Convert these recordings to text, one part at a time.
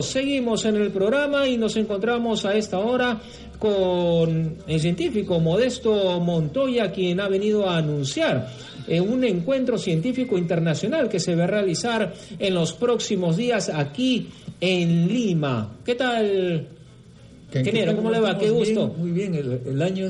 Seguimos en el programa y nos encontramos a esta hora con el científico Modesto Montoya, quien ha venido a anunciar eh, un encuentro científico internacional que se va a realizar en los próximos días aquí en Lima. ¿Qué tal, ingeniero? ¿Cómo le va? Qué gusto. muy bien, el, año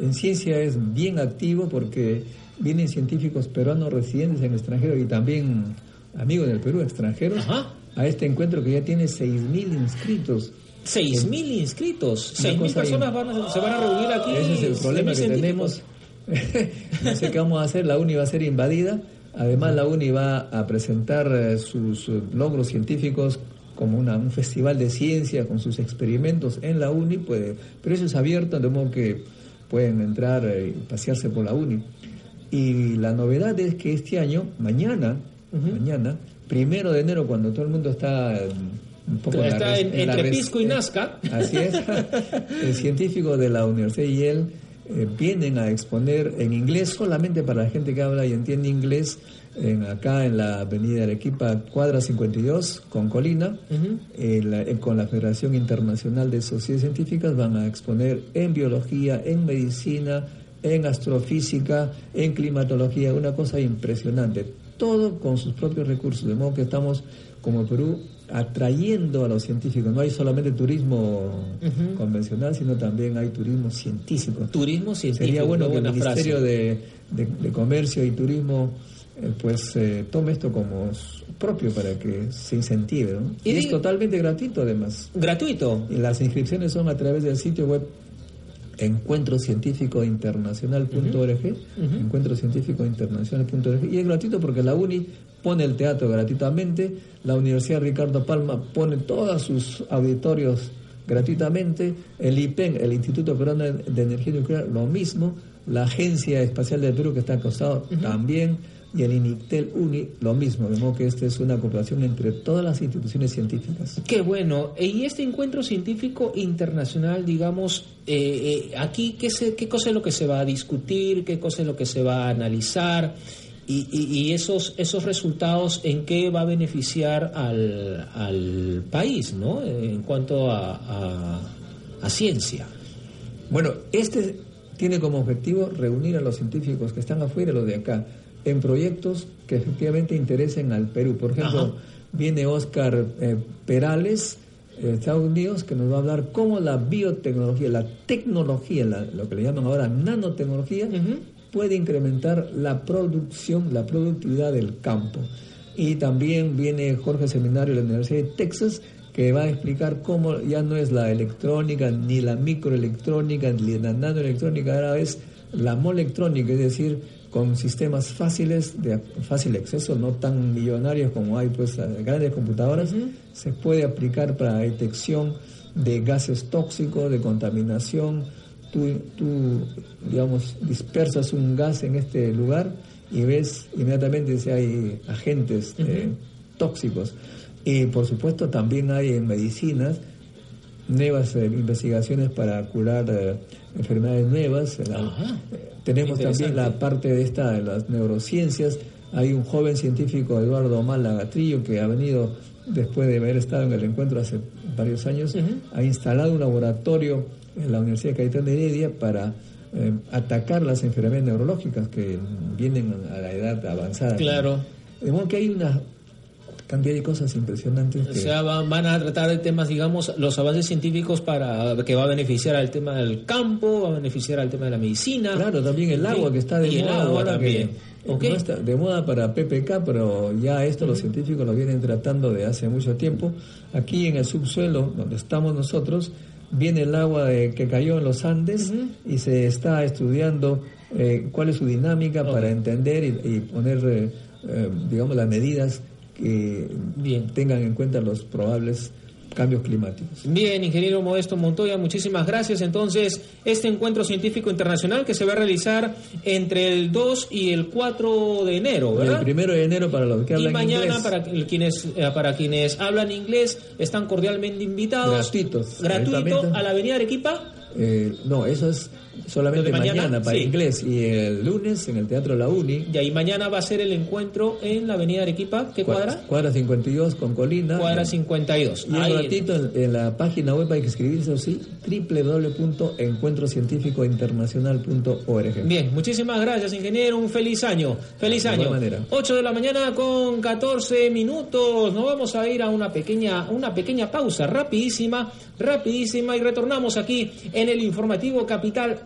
en ciencia es bien activo porque vienen científicos peruanos residentes en el extranjero y también amigos del Perú extranjeros. Ajá a este encuentro que ya tiene 6.000 inscritos. 6.000 inscritos. 6.000 personas se van a reunir aquí. Ese es el problema que tenemos. no sé qué vamos a hacer. La UNI va a ser invadida. Además, la UNI va a presentar eh, sus logros científicos como una, un festival de ciencia con sus experimentos en la UNI. Puede, pero eso es abierto, de modo que pueden entrar eh, y pasearse por la UNI. Y la novedad es que este año, mañana, mañana, primero de enero, cuando todo el mundo está un poco está entre Pisco y Nazca. Así es. el científico de la Universidad de Yale eh, vienen a exponer en inglés solamente para la gente que habla y entiende inglés en, acá en la avenida Arequipa, cuadra 52, con Colina, eh, con la Federación Internacional de Sociedades Científicas, van a exponer en biología, en medicina, en astrofísica, en climatología, una cosa impresionante todo con sus propios recursos, de modo que estamos como Perú atrayendo a los científicos. No hay solamente turismo convencional, sino también hay turismo científico. Turismo científico. Sería bueno que el Ministerio de, Comercio y Turismo eh, pues eh, tome esto como propio para que se incentive. Y, es totalmente gratuito además. Gratuito. Y las inscripciones son a través del sitio web encuentro científico internacional.org, encuentro científico internacional.org, y es gratuito porque la UNI pone el teatro gratuitamente, la Universidad Ricardo Palma pone todos sus auditorios gratuitamente, el IPEN, el Instituto Peruano de Energía Nuclear, lo mismo, la Agencia Espacial del Perú que está acostado también, y el INICTEL UNI lo mismo, de modo que esta es una cooperación entre todas las instituciones científicas. Qué bueno. Y este encuentro científico internacional, digamos, eh, eh, aquí, ¿qué, ¿qué cosa es lo que se va a discutir? ¿Qué cosa es lo que se va a analizar? Y, esos, esos resultados, ¿en qué va a beneficiar al, país, ¿no? En cuanto a, a ciencia. Bueno, este tiene como objetivo reunir a los científicos que están afuera y los de acá en proyectos que efectivamente interesen al Perú. Por ejemplo, viene Oscar eh, Perales de Estados Unidos que nos va a hablar cómo la biotecnología, la tecnología, lo que le llaman ahora nanotecnología, puede incrementar la producción, la productividad del campo. Y también viene Jorge Seminario de la Universidad de Texas que va a explicar cómo ya no es la electrónica, ni la microelectrónica, ni la nanoelectrónica, ahora es la molectrónica, es decir, con sistemas fáciles, de fácil acceso, no tan millonarios como hay pues grandes computadoras, se puede aplicar para detección de gases tóxicos, de contaminación. Tú, tú, digamos, dispersas un gas en este lugar y ves inmediatamente si hay agentes eh, tóxicos. Y por supuesto también hay en medicinas nuevas eh, investigaciones para curar eh, enfermedades nuevas. Tenemos también la parte de esta de las neurociencias. Hay un joven científico, Eduardo Málaga Trillo, que ha venido después de haber estado en el encuentro hace varios años, ha instalado un laboratorio en la Universidad de Caetano de Heredia para eh, atacar las enfermedades neurológicas que vienen a la edad avanzada. Claro. De modo que hay una cantidad de cosas impresionantes. O sea, van, a tratar de temas, digamos, los avances científicos para que va a beneficiar al tema del campo, va a beneficiar al tema de la medicina. Claro, también el agua que está de moda ahora también. Que, no está de moda para PPK, pero ya esto los científicos lo vienen tratando de hace mucho tiempo. Aquí en el subsuelo, donde estamos nosotros, viene el agua que cayó en los Andes y se está estudiando eh, cuál es su dinámica para entender y, poner, eh, eh, digamos, las medidas que Bien. tengan en cuenta los probables cambios climáticos. Bien, ingeniero Modesto Montoya, muchísimas gracias. Entonces, este encuentro científico internacional que se va a realizar entre el 2 y el 4 de enero, ¿verdad? El primero de enero para los que hablan y mañana inglés. para quienes eh, para quienes hablan inglés están cordialmente invitados. Gratuitos. Gratuito a la Avenida Arequipa. Eh, no, eso es solamente ¿Lo de mañana? mañana, para Sí. inglés y el lunes en el Teatro La Uni. Y ahí mañana va a ser el encuentro en la Avenida Arequipa. ¿Qué cuadra? Cuadra 52 con Colina. Cuadra 52. Y un ratito en, en la página web hay que escribirse así, www.encuentrocientificointernacional.org. Bien, muchísimas gracias, ingeniero. Un feliz año. Feliz De año. manera. 8 de la mañana con 14 minutos. Nos vamos a ir a una pequeña, una pequeña pausa, rapidísima, rapidísima, y retornamos aquí en el informativo Capital,